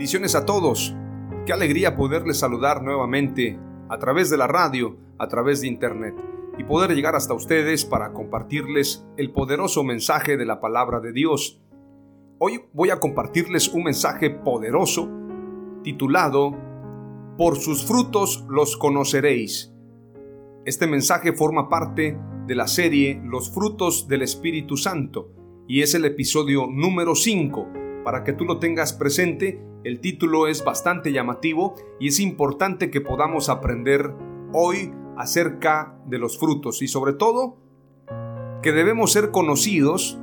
Bendiciones a todos. Qué alegría poderles saludar nuevamente a través de la radio, a través de internet y poder llegar hasta ustedes para compartirles el poderoso mensaje de la palabra de Dios. Hoy voy a compartirles un mensaje poderoso titulado Por sus frutos los conoceréis. Este mensaje forma parte de la serie Los frutos del Espíritu Santo y es el episodio número 5 para que tú lo tengas presente el título es bastante llamativo y es importante que podamos aprender hoy acerca de los frutos y sobre todo que debemos ser conocidos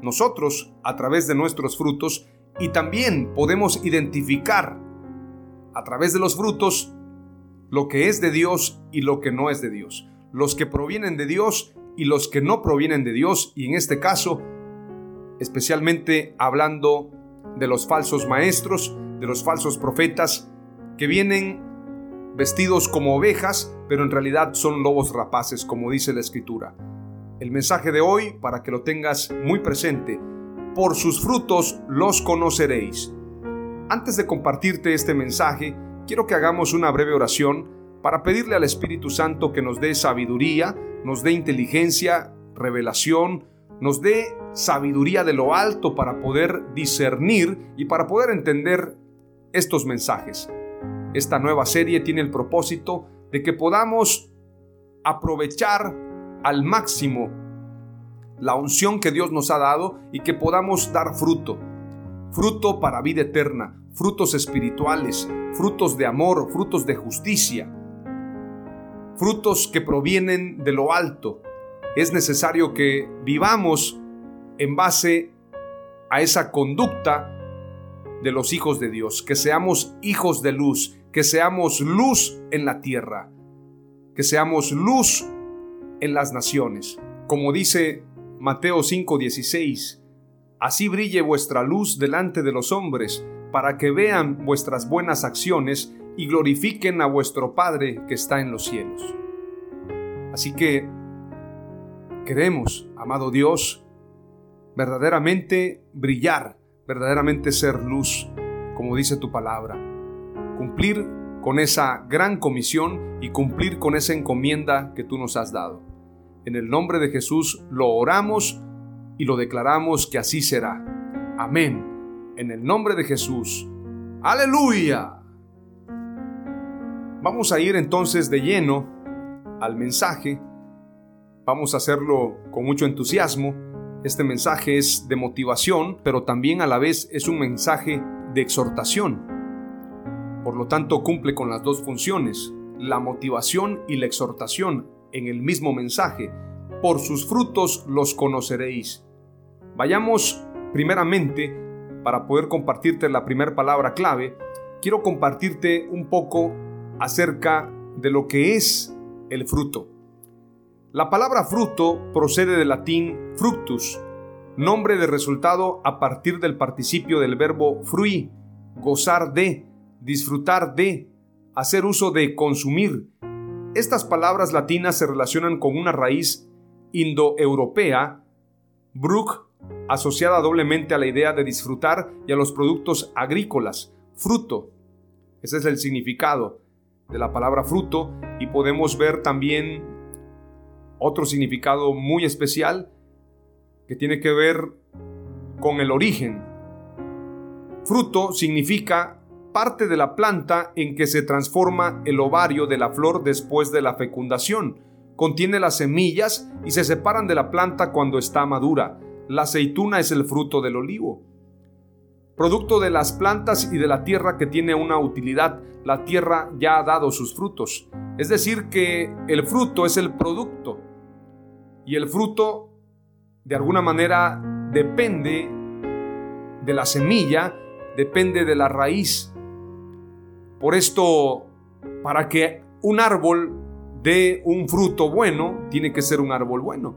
nosotros a través de nuestros frutos y también podemos identificar a través de los frutos lo que es de Dios y lo que no es de Dios, los que provienen de Dios y los que no provienen de Dios y en este caso especialmente hablando de los falsos maestros, de los falsos profetas, que vienen vestidos como ovejas, pero en realidad son lobos rapaces, como dice la escritura. El mensaje de hoy, para que lo tengas muy presente, por sus frutos los conoceréis. Antes de compartirte este mensaje, quiero que hagamos una breve oración para pedirle al Espíritu Santo que nos dé sabiduría, nos dé inteligencia, revelación, nos dé sabiduría de lo alto para poder discernir y para poder entender estos mensajes. Esta nueva serie tiene el propósito de que podamos aprovechar al máximo la unción que Dios nos ha dado y que podamos dar fruto. Fruto para vida eterna, frutos espirituales, frutos de amor, frutos de justicia, frutos que provienen de lo alto, es necesario que vivamos en base a esa conducta de los hijos de Dios, que seamos hijos de luz, que seamos luz en la tierra, que seamos luz en las naciones. Como dice Mateo 5:16, así brille vuestra luz delante de los hombres, para que vean vuestras buenas acciones y glorifiquen a vuestro Padre que está en los cielos. Así que Queremos, amado Dios, verdaderamente brillar, verdaderamente ser luz, como dice tu palabra. Cumplir con esa gran comisión y cumplir con esa encomienda que tú nos has dado. En el nombre de Jesús lo oramos y lo declaramos que así será. Amén. En el nombre de Jesús. Aleluya. Vamos a ir entonces de lleno al mensaje Vamos a hacerlo con mucho entusiasmo. Este mensaje es de motivación, pero también a la vez es un mensaje de exhortación. Por lo tanto, cumple con las dos funciones, la motivación y la exhortación en el mismo mensaje. Por sus frutos los conoceréis. Vayamos primeramente, para poder compartirte la primera palabra clave, quiero compartirte un poco acerca de lo que es el fruto. La palabra fruto procede del latín fructus, nombre de resultado a partir del participio del verbo frui, gozar de, disfrutar de, hacer uso de consumir. Estas palabras latinas se relacionan con una raíz indoeuropea, bruk, asociada doblemente a la idea de disfrutar y a los productos agrícolas, fruto. Ese es el significado de la palabra fruto y podemos ver también otro significado muy especial que tiene que ver con el origen. Fruto significa parte de la planta en que se transforma el ovario de la flor después de la fecundación. Contiene las semillas y se separan de la planta cuando está madura. La aceituna es el fruto del olivo. Producto de las plantas y de la tierra que tiene una utilidad, la tierra ya ha dado sus frutos. Es decir, que el fruto es el producto. Y el fruto, de alguna manera, depende de la semilla, depende de la raíz. Por esto, para que un árbol dé un fruto bueno, tiene que ser un árbol bueno.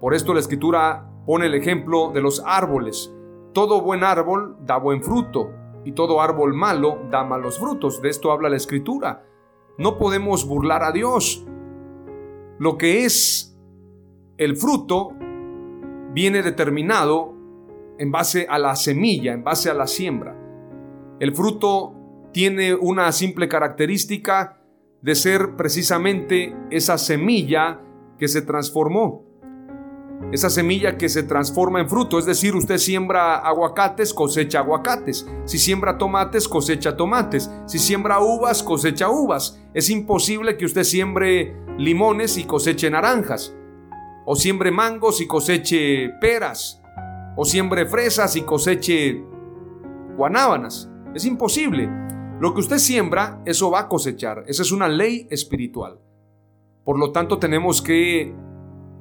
Por esto la escritura pone el ejemplo de los árboles. Todo buen árbol da buen fruto y todo árbol malo da malos frutos. De esto habla la escritura. No podemos burlar a Dios. Lo que es el fruto viene determinado en base a la semilla, en base a la siembra. El fruto tiene una simple característica de ser precisamente esa semilla que se transformó esa semilla que se transforma en fruto. Es decir, usted siembra aguacates, cosecha aguacates. Si siembra tomates, cosecha tomates. Si siembra uvas, cosecha uvas. Es imposible que usted siembre limones y coseche naranjas. O siembre mangos y coseche peras. O siembre fresas y coseche guanábanas. Es imposible. Lo que usted siembra, eso va a cosechar. Esa es una ley espiritual. Por lo tanto, tenemos que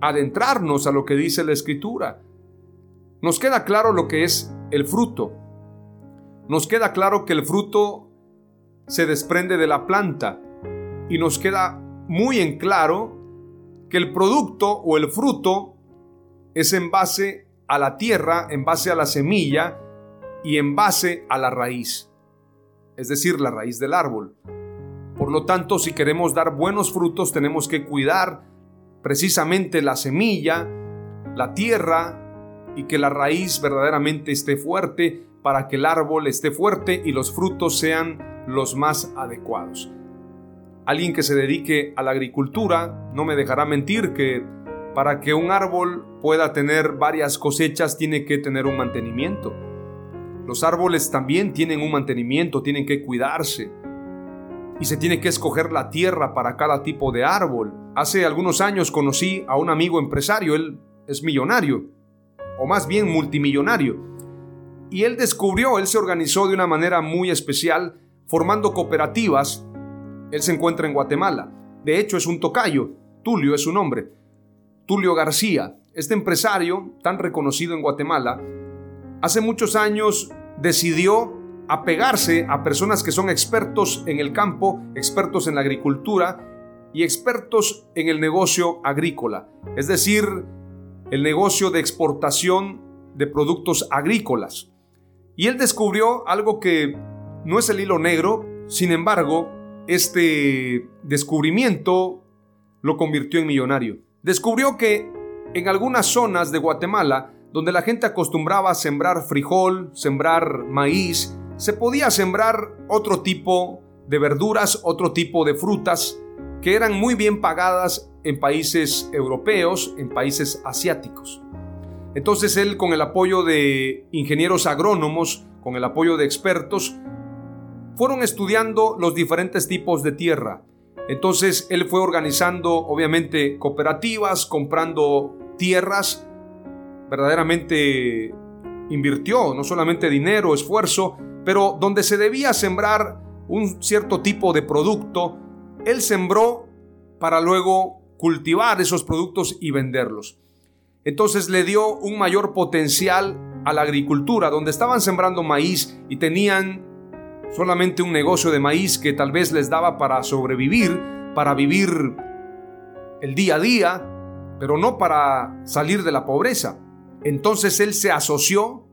adentrarnos a lo que dice la escritura. Nos queda claro lo que es el fruto. Nos queda claro que el fruto se desprende de la planta y nos queda muy en claro que el producto o el fruto es en base a la tierra, en base a la semilla y en base a la raíz, es decir, la raíz del árbol. Por lo tanto, si queremos dar buenos frutos, tenemos que cuidar precisamente la semilla, la tierra y que la raíz verdaderamente esté fuerte para que el árbol esté fuerte y los frutos sean los más adecuados. Alguien que se dedique a la agricultura no me dejará mentir que para que un árbol pueda tener varias cosechas tiene que tener un mantenimiento. Los árboles también tienen un mantenimiento, tienen que cuidarse y se tiene que escoger la tierra para cada tipo de árbol. Hace algunos años conocí a un amigo empresario, él es millonario, o más bien multimillonario, y él descubrió, él se organizó de una manera muy especial, formando cooperativas. Él se encuentra en Guatemala. De hecho, es un tocayo, Tulio es su nombre. Tulio García, este empresario tan reconocido en Guatemala, hace muchos años decidió apegarse a personas que son expertos en el campo, expertos en la agricultura y expertos en el negocio agrícola, es decir, el negocio de exportación de productos agrícolas. Y él descubrió algo que no es el hilo negro, sin embargo, este descubrimiento lo convirtió en millonario. Descubrió que en algunas zonas de Guatemala, donde la gente acostumbraba a sembrar frijol, sembrar maíz, se podía sembrar otro tipo de verduras, otro tipo de frutas que eran muy bien pagadas en países europeos, en países asiáticos. Entonces él con el apoyo de ingenieros agrónomos, con el apoyo de expertos, fueron estudiando los diferentes tipos de tierra. Entonces él fue organizando obviamente cooperativas, comprando tierras, verdaderamente invirtió no solamente dinero, esfuerzo, pero donde se debía sembrar un cierto tipo de producto, él sembró para luego cultivar esos productos y venderlos. Entonces le dio un mayor potencial a la agricultura, donde estaban sembrando maíz y tenían solamente un negocio de maíz que tal vez les daba para sobrevivir, para vivir el día a día, pero no para salir de la pobreza. Entonces él se asoció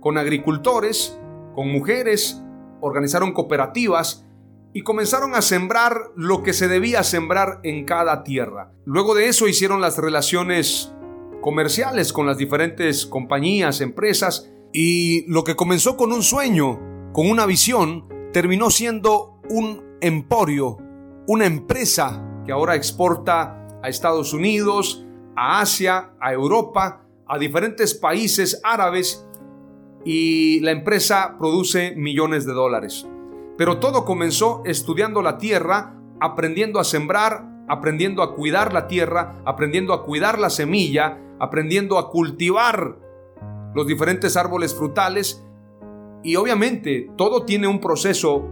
con agricultores con mujeres, organizaron cooperativas y comenzaron a sembrar lo que se debía sembrar en cada tierra. Luego de eso hicieron las relaciones comerciales con las diferentes compañías, empresas, y lo que comenzó con un sueño con una visión, terminó siendo un emporio, una empresa que ahora exporta a Estados Unidos, a Asia, a Europa, a diferentes países árabes y la empresa produce millones de dólares. Pero todo comenzó estudiando la tierra, aprendiendo a sembrar, aprendiendo a cuidar la tierra, aprendiendo a cuidar la semilla, aprendiendo a cultivar los diferentes árboles frutales y obviamente todo tiene un proceso.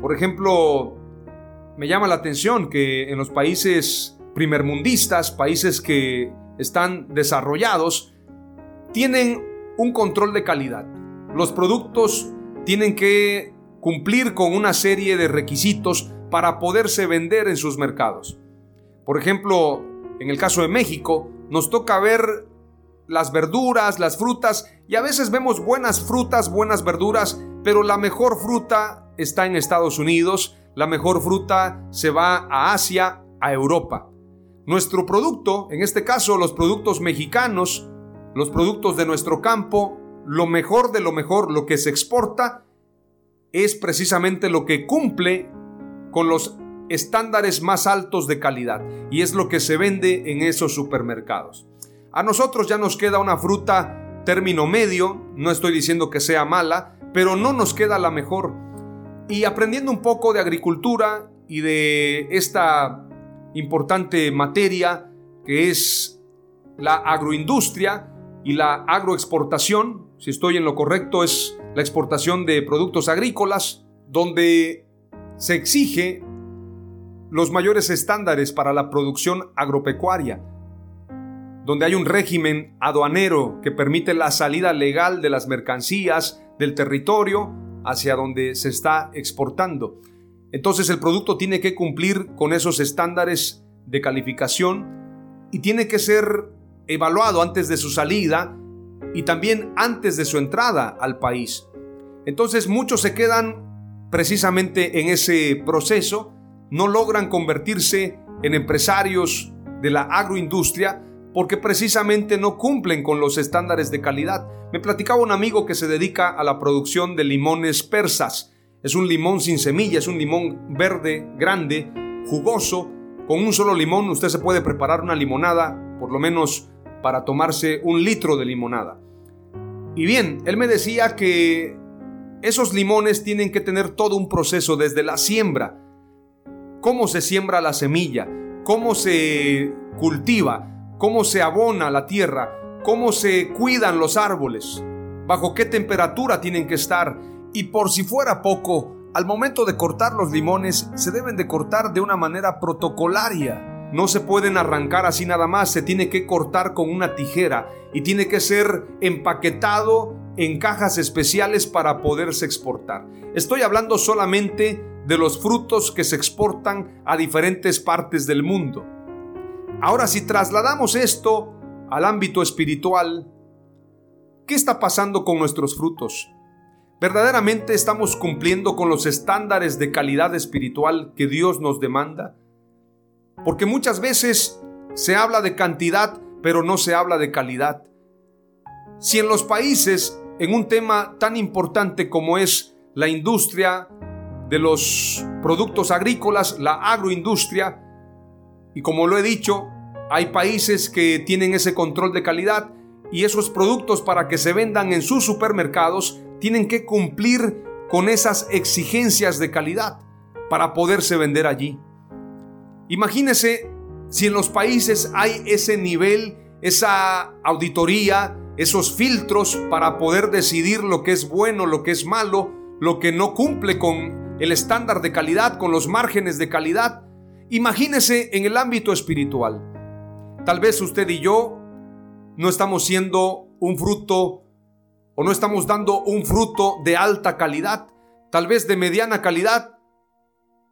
Por ejemplo, me llama la atención que en los países primermundistas, países que están desarrollados, tienen un control de calidad. Los productos tienen que cumplir con una serie de requisitos para poderse vender en sus mercados. Por ejemplo, en el caso de México, nos toca ver las verduras, las frutas, y a veces vemos buenas frutas, buenas verduras, pero la mejor fruta está en Estados Unidos, la mejor fruta se va a Asia, a Europa. Nuestro producto, en este caso los productos mexicanos, los productos de nuestro campo, lo mejor de lo mejor, lo que se exporta, es precisamente lo que cumple con los estándares más altos de calidad y es lo que se vende en esos supermercados. A nosotros ya nos queda una fruta término medio, no estoy diciendo que sea mala, pero no nos queda la mejor. Y aprendiendo un poco de agricultura y de esta importante materia que es la agroindustria y la agroexportación, si estoy en lo correcto, es la exportación de productos agrícolas, donde se exige los mayores estándares para la producción agropecuaria, donde hay un régimen aduanero que permite la salida legal de las mercancías del territorio hacia donde se está exportando. Entonces el producto tiene que cumplir con esos estándares de calificación y tiene que ser evaluado antes de su salida y también antes de su entrada al país. Entonces muchos se quedan precisamente en ese proceso, no logran convertirse en empresarios de la agroindustria porque precisamente no cumplen con los estándares de calidad. Me platicaba un amigo que se dedica a la producción de limones persas. Es un limón sin semilla, es un limón verde, grande, jugoso. Con un solo limón usted se puede preparar una limonada, por lo menos para tomarse un litro de limonada. Y bien, él me decía que esos limones tienen que tener todo un proceso desde la siembra. Cómo se siembra la semilla, cómo se cultiva, cómo se abona la tierra, cómo se cuidan los árboles, bajo qué temperatura tienen que estar y por si fuera poco, al momento de cortar los limones se deben de cortar de una manera protocolaria. No se pueden arrancar así nada más, se tiene que cortar con una tijera y tiene que ser empaquetado en cajas especiales para poderse exportar. Estoy hablando solamente de los frutos que se exportan a diferentes partes del mundo. Ahora, si trasladamos esto al ámbito espiritual, ¿qué está pasando con nuestros frutos? ¿Verdaderamente estamos cumpliendo con los estándares de calidad espiritual que Dios nos demanda? Porque muchas veces se habla de cantidad, pero no se habla de calidad. Si en los países, en un tema tan importante como es la industria de los productos agrícolas, la agroindustria, y como lo he dicho, hay países que tienen ese control de calidad y esos productos para que se vendan en sus supermercados tienen que cumplir con esas exigencias de calidad para poderse vender allí. Imagínese si en los países hay ese nivel, esa auditoría, esos filtros para poder decidir lo que es bueno, lo que es malo, lo que no cumple con el estándar de calidad, con los márgenes de calidad. Imagínese en el ámbito espiritual. Tal vez usted y yo no estamos siendo un fruto o no estamos dando un fruto de alta calidad, tal vez de mediana calidad.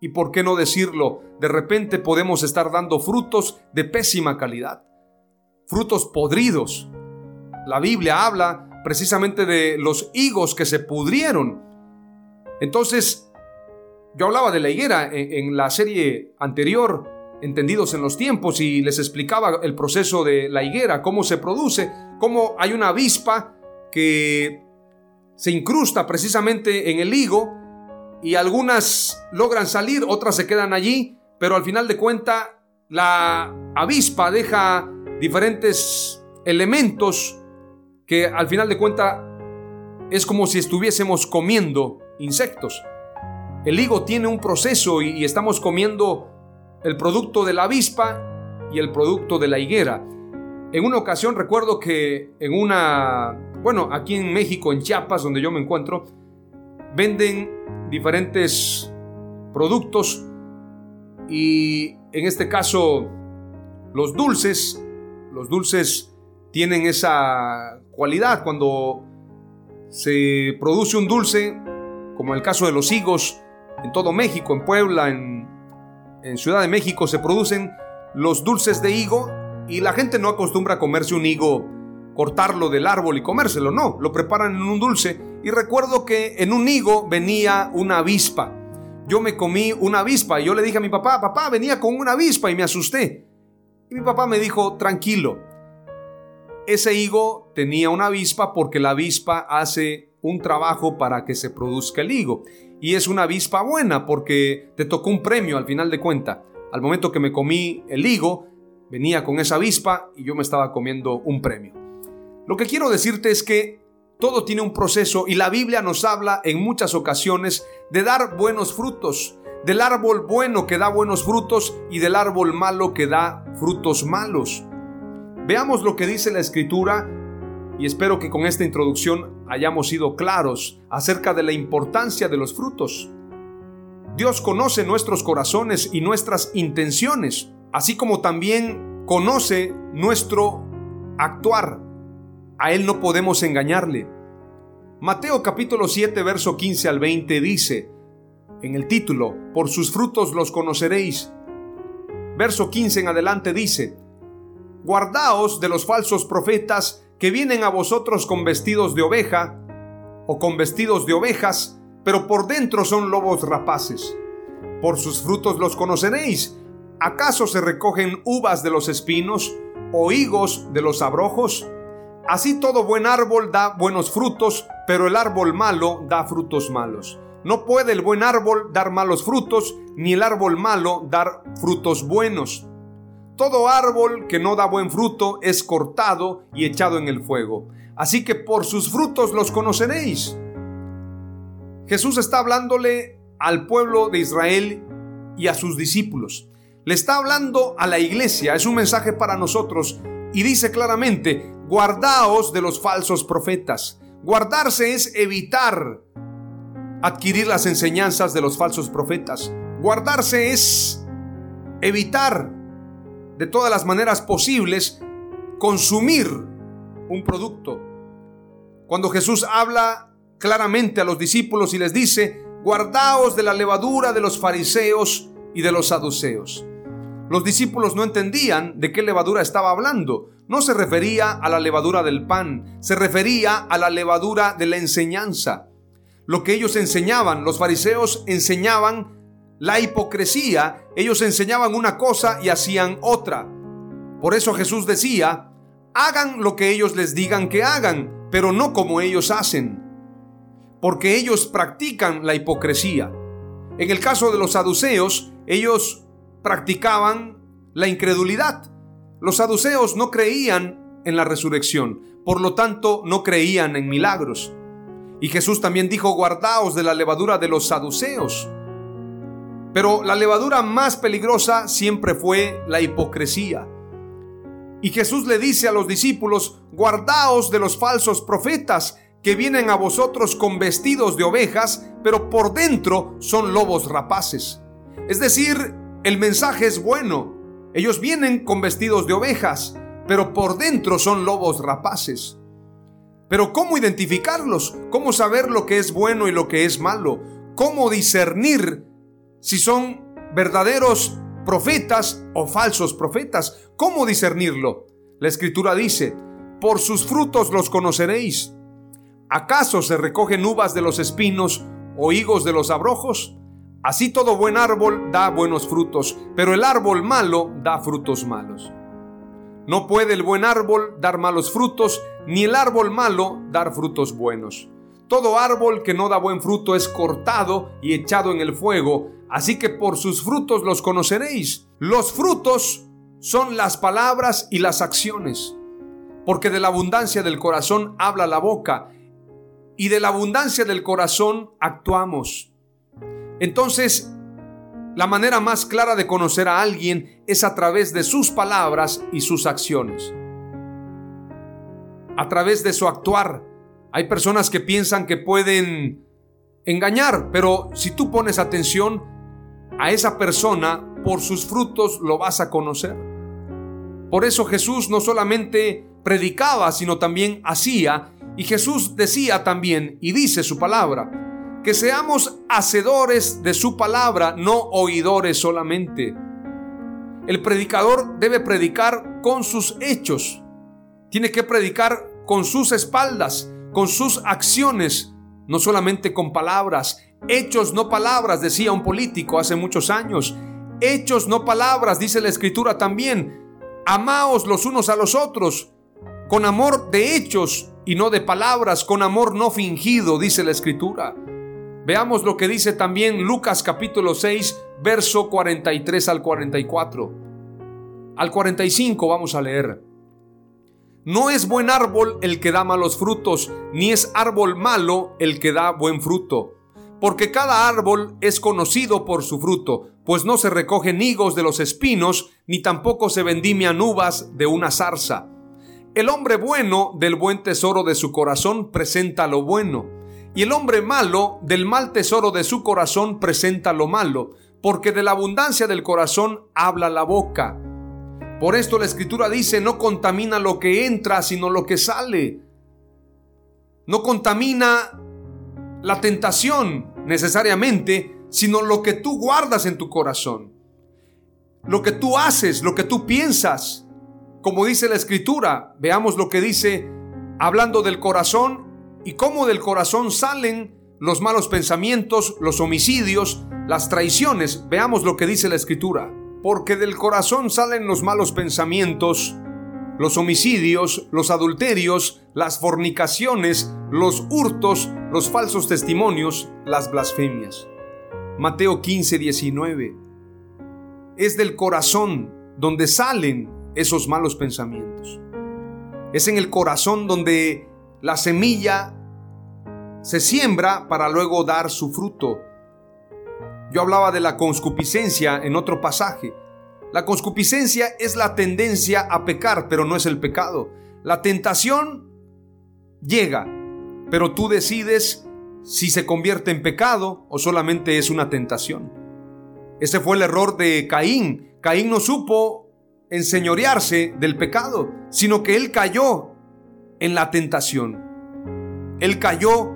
Y por qué no decirlo, de repente podemos estar dando frutos de pésima calidad, frutos podridos. La Biblia habla precisamente de los higos que se pudrieron. Entonces, yo hablaba de la higuera en, la serie anterior, Entendidos en los tiempos, y les explicaba el proceso de la higuera, cómo se produce, cómo hay una avispa que se incrusta precisamente en el higo y algunas logran salir, otras se quedan allí, pero al final de cuenta la avispa deja diferentes elementos que al final de cuenta es como si estuviésemos comiendo insectos. El higo tiene un proceso y, estamos comiendo el producto de la avispa y el producto de la higuera. En una ocasión recuerdo que en una, bueno, aquí en México, en Chiapas, donde yo me encuentro, venden diferentes productos y en este caso los dulces, los dulces tienen esa cualidad cuando se produce un dulce, como el caso de los higos, en todo México, en Puebla, en, Ciudad de México se producen los dulces de higo y la gente no acostumbra comerse un higo, cortarlo del árbol y comérselo, no, lo preparan en un dulce. Y recuerdo que en un higo venía una avispa. Yo me comí una avispa y yo le dije a mi papá, papá, venía con una avispa y me asusté. Y mi papá me dijo, tranquilo, ese higo tenía una avispa porque la avispa hace un trabajo para que se produzca el higo. Y es una avispa buena porque te tocó un premio al final de cuenta. Al momento que me comí el higo, venía con esa avispa y yo me estaba comiendo un premio. Lo que quiero decirte es que todo tiene un proceso y la Biblia nos habla en muchas ocasiones de dar buenos frutos, del árbol bueno que da buenos frutos y del árbol malo que da frutos malos. Veamos lo que dice la escritura y espero que con esta introducción hayamos sido claros acerca de la importancia de los frutos. Dios conoce nuestros corazones y nuestras intenciones, así como también conoce nuestro actuar. A Él no podemos engañarle. Mateo capítulo 7, verso 15 al 20 dice, en el título, por sus frutos los conoceréis. Verso 15 en adelante dice, Guardaos de los falsos profetas que vienen a vosotros con vestidos de oveja o con vestidos de ovejas, pero por dentro son lobos rapaces. Por sus frutos los conoceréis. ¿Acaso se recogen uvas de los espinos o higos de los abrojos? Así todo buen árbol da buenos frutos, pero el árbol malo da frutos malos. No puede el buen árbol dar malos frutos, ni el árbol malo dar frutos buenos. Todo árbol que no da buen fruto es cortado y echado en el fuego. Así que por sus frutos los conoceréis. Jesús está hablándole al pueblo de Israel y a sus discípulos. Le está hablando a la iglesia, es un mensaje para nosotros y dice claramente, guardaos de los falsos profetas. Guardarse es evitar adquirir las enseñanzas de los falsos profetas. Guardarse es evitar de todas las maneras posibles consumir un producto. Cuando Jesús habla claramente a los discípulos y les dice, guardaos de la levadura de los fariseos y de los saduceos. Los discípulos no entendían de qué levadura estaba hablando. No se refería a la levadura del pan, se refería a la levadura de la enseñanza. Lo que ellos enseñaban, los fariseos enseñaban la hipocresía, ellos enseñaban una cosa y hacían otra. Por eso Jesús decía, hagan lo que ellos les digan que hagan, pero no como ellos hacen, porque ellos practican la hipocresía. En el caso de los saduceos, ellos practicaban la incredulidad. Los saduceos no creían en la resurrección, por lo tanto no creían en milagros. Y Jesús también dijo, guardaos de la levadura de los saduceos. Pero la levadura más peligrosa siempre fue la hipocresía. Y Jesús le dice a los discípulos, guardaos de los falsos profetas que vienen a vosotros con vestidos de ovejas, pero por dentro son lobos rapaces. Es decir, el mensaje es bueno. Ellos vienen con vestidos de ovejas, pero por dentro son lobos rapaces. Pero ¿cómo identificarlos? ¿Cómo saber lo que es bueno y lo que es malo? ¿Cómo discernir si son verdaderos profetas o falsos profetas. ¿Cómo discernirlo? La escritura dice, por sus frutos los conoceréis. ¿Acaso se recogen uvas de los espinos o higos de los abrojos? Así todo buen árbol da buenos frutos, pero el árbol malo da frutos malos. No puede el buen árbol dar malos frutos, ni el árbol malo dar frutos buenos. todo árbol que no da buen fruto es cortado y echado en el fuego, así que por sus frutos los conoceréis. Los frutos son las palabras y las acciones, porque de la abundancia del corazón habla la boca, y de la abundancia del corazón actuamos. Entonces, la manera más clara de conocer a alguien es a través de sus palabras y sus acciones. A través de su actuar. Hay personas que piensan que pueden engañar, pero si tú pones atención a esa persona, por sus frutos lo vas a conocer. Por eso Jesús no solamente predicaba, sino también hacía, y Jesús decía también, y dice su palabra, que seamos hacedores de su palabra, no oidores solamente. El predicador debe predicar con sus hechos. Tiene que predicar con sus espaldas, con sus acciones, no solamente con palabras. Hechos, no palabras, decía un político hace muchos años. Hechos, no palabras, dice la escritura también. Amaos los unos a los otros, con amor de hechos y no de palabras, con amor no fingido, dice la escritura. Veamos lo que dice también Lucas capítulo 6, verso 43 al 44. Al 45 vamos a leer. No es buen árbol el que da malos frutos, ni es árbol malo el que da buen fruto. Porque cada árbol es conocido por su fruto, pues no se recogen higos de los espinos, ni tampoco se vendimian uvas de una zarza. El hombre bueno del buen tesoro de su corazón presenta lo bueno y el hombre malo del mal tesoro de su corazón presenta lo malo, porque de la abundancia del corazón habla la boca. Por esto la escritura dice, no contamina lo que entra, sino lo que sale. No contamina la tentación necesariamente, sino lo que tú guardas en tu corazón. Lo que tú haces, lo que tú piensas. Como dice la escritura, veamos lo que dice hablando del corazón y cómo del corazón salen los malos pensamientos, los homicidios, las traiciones. Veamos lo que dice la escritura. Porque del corazón salen los malos pensamientos, los homicidios, los adulterios, las fornicaciones, los hurtos, los falsos testimonios, las blasfemias. Mateo 15, 19. Es del corazón donde salen esos malos pensamientos. Es en el corazón donde la semilla se siembra para luego dar su fruto. Yo hablaba de la conscupiscencia en otro pasaje. La conscupiscencia es la tendencia a pecar, pero no es el pecado. La tentación llega, pero tú decides si se convierte en pecado o solamente es una tentación. Ese fue el error de Caín. Caín no supo enseñorearse del pecado, sino que él cayó en la tentación. Él cayó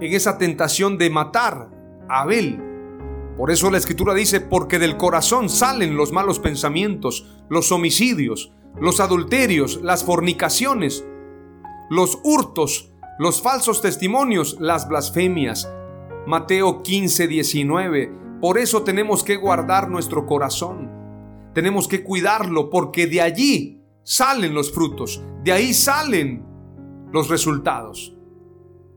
en esa tentación de matar a Abel. Por eso la escritura dice, porque del corazón salen los malos pensamientos, los homicidios, los adulterios, las fornicaciones, los hurtos, los falsos testimonios, las blasfemias. Mateo 15, 19. Por eso tenemos que guardar nuestro corazón. Tenemos que cuidarlo porque de allí salen los frutos, de ahí salen los resultados.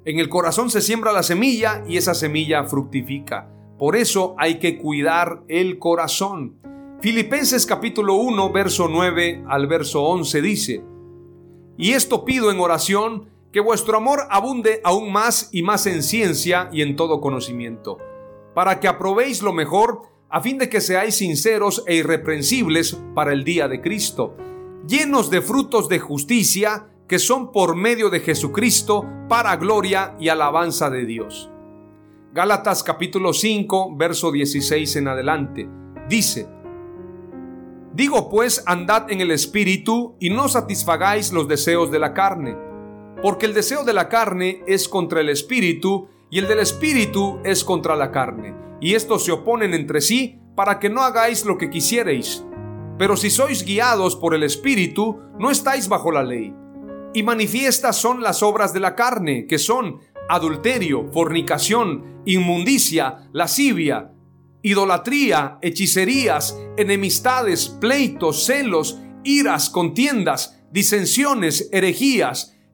En el corazón se siembra la semilla y esa semilla fructifica. Por eso hay que cuidar el corazón. Filipenses capítulo 1, verso 9 al verso 11 dice, Y esto pido en oración, que vuestro amor abunde aún más y más en ciencia y en todo conocimiento, para que aprobéis lo mejor, a fin de que seáis sinceros e irreprensibles para el día de Cristo llenos de frutos de justicia que son por medio de Jesucristo para gloria y alabanza de Dios. Gálatas capítulo 5, verso 16 en adelante. Dice, Digo pues, andad en el Espíritu y no satisfagáis los deseos de la carne, porque el deseo de la carne es contra el Espíritu y el del Espíritu es contra la carne, y estos se oponen entre sí para que no hagáis lo que quisierais. Pero si sois guiados por el Espíritu, no estáis bajo la ley. Y manifiestas son las obras de la carne, que son adulterio, fornicación, inmundicia, lascivia, idolatría, hechicerías, enemistades, pleitos, celos, iras, contiendas, disensiones, herejías,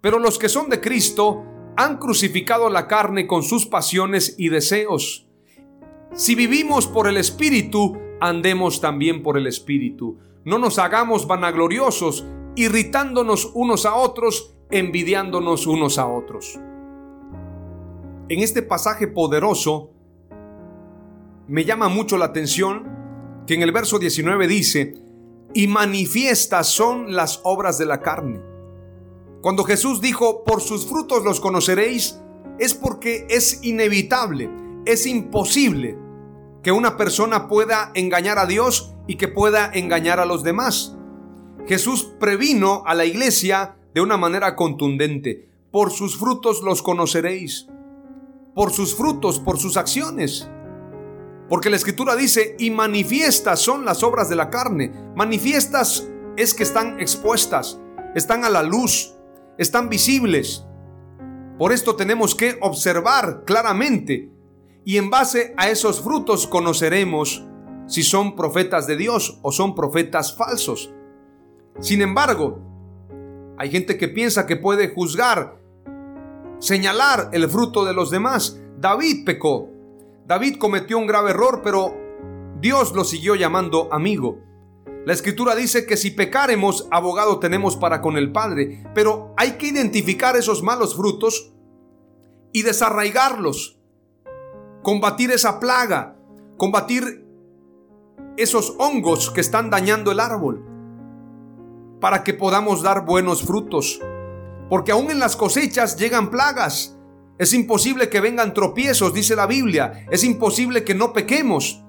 Pero los que son de Cristo han crucificado la carne con sus pasiones y deseos. Si vivimos por el Espíritu, andemos también por el Espíritu. No nos hagamos vanagloriosos, irritándonos unos a otros, envidiándonos unos a otros en este pasaje poderoso me llama mucho la atención que en el verso 19 dice, y manifiestas son las obras de la carne. Cuando Jesús dijo, por sus frutos los conoceréis, es porque es inevitable, es imposible que una persona pueda engañar a Dios y que pueda engañar a los demás. Jesús previno a la iglesia de una manera contundente, por sus frutos los conoceréis por sus frutos, por sus acciones. Porque la escritura dice, y manifiestas son las obras de la carne. Manifiestas es que están expuestas, están a la luz, están visibles. Por esto tenemos que observar claramente y en base a esos frutos conoceremos si son profetas de Dios o son profetas falsos. Sin embargo, hay gente que piensa que puede juzgar señalar el fruto de los demás. David pecó. David cometió un grave error, pero Dios lo siguió llamando amigo. La escritura dice que si pecaremos, abogado tenemos para con el Padre, pero hay que identificar esos malos frutos y desarraigarlos, combatir esa plaga, combatir esos hongos que están dañando el árbol, para que podamos dar buenos frutos porque aún en las cosechas llegan plagas. Es imposible que vengan tropiezos, dice la Biblia. Es imposible que no pequemos.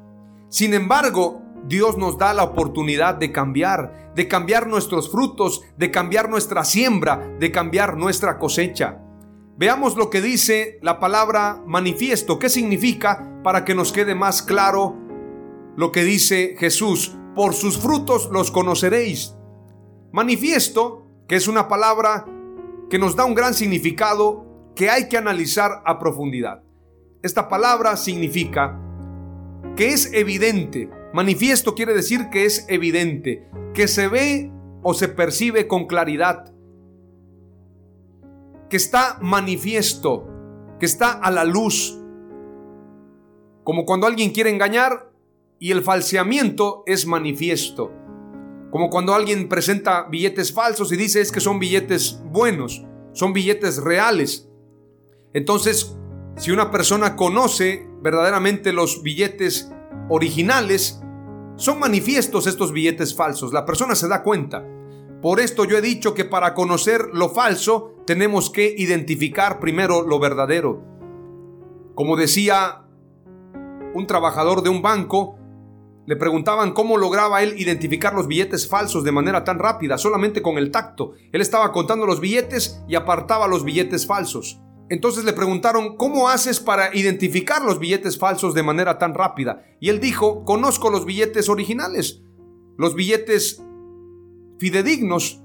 Sin embargo, Dios nos da la oportunidad de cambiar, de cambiar nuestros frutos, de cambiar nuestra siembra, de cambiar nuestra cosecha. Veamos lo que dice la palabra manifiesto. ¿Qué significa para que nos quede más claro lo que dice Jesús? Por sus frutos los conoceréis. Manifiesto, que es una palabra que nos da un gran significado que hay que analizar a profundidad. Esta palabra significa que es evidente. Manifiesto quiere decir que es evidente, que se ve o se percibe con claridad, que está manifiesto, que está a la luz. Como cuando alguien quiere engañar y el falseamiento es manifiesto. Como cuando alguien presenta billetes falsos y dice es que son billetes buenos, son billetes reales. Entonces, si una persona conoce verdaderamente los billetes originales, son manifiestos estos billetes falsos. La persona se da cuenta. Por esto yo he dicho que para conocer lo falso tenemos que identificar primero lo verdadero. Como decía un trabajador de un banco, le preguntaban cómo lograba él identificar los billetes falsos de manera tan rápida, solamente con el tacto. Él estaba contando los billetes y apartaba los billetes falsos. Entonces le preguntaron, ¿cómo haces para identificar los billetes falsos de manera tan rápida? Y él dijo, conozco los billetes originales, los billetes fidedignos,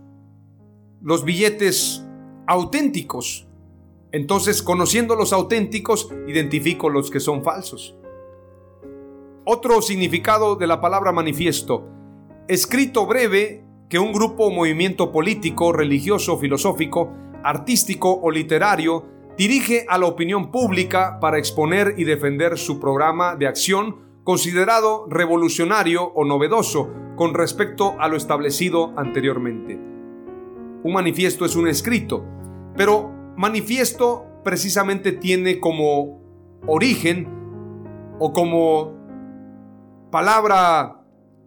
los billetes auténticos. Entonces, conociendo los auténticos, identifico los que son falsos. Otro significado de la palabra manifiesto, escrito breve que un grupo o movimiento político, religioso, filosófico, artístico o literario dirige a la opinión pública para exponer y defender su programa de acción considerado revolucionario o novedoso con respecto a lo establecido anteriormente. Un manifiesto es un escrito, pero manifiesto precisamente tiene como origen o como palabra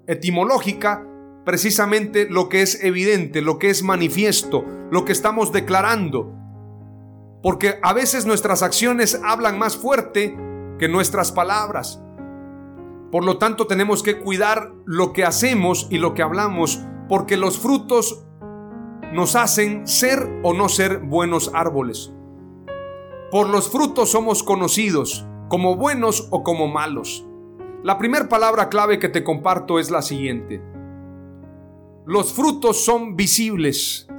etimológica precisamente lo que es evidente, lo que es manifiesto, lo que estamos declarando. Porque a veces nuestras acciones hablan más fuerte que nuestras palabras. Por lo tanto, tenemos que cuidar lo que hacemos y lo que hablamos, porque los frutos nos hacen ser o no ser buenos árboles. Por los frutos somos conocidos, como buenos o como malos. La primera palabra clave que te comparto es la siguiente. Los frutos son visibles,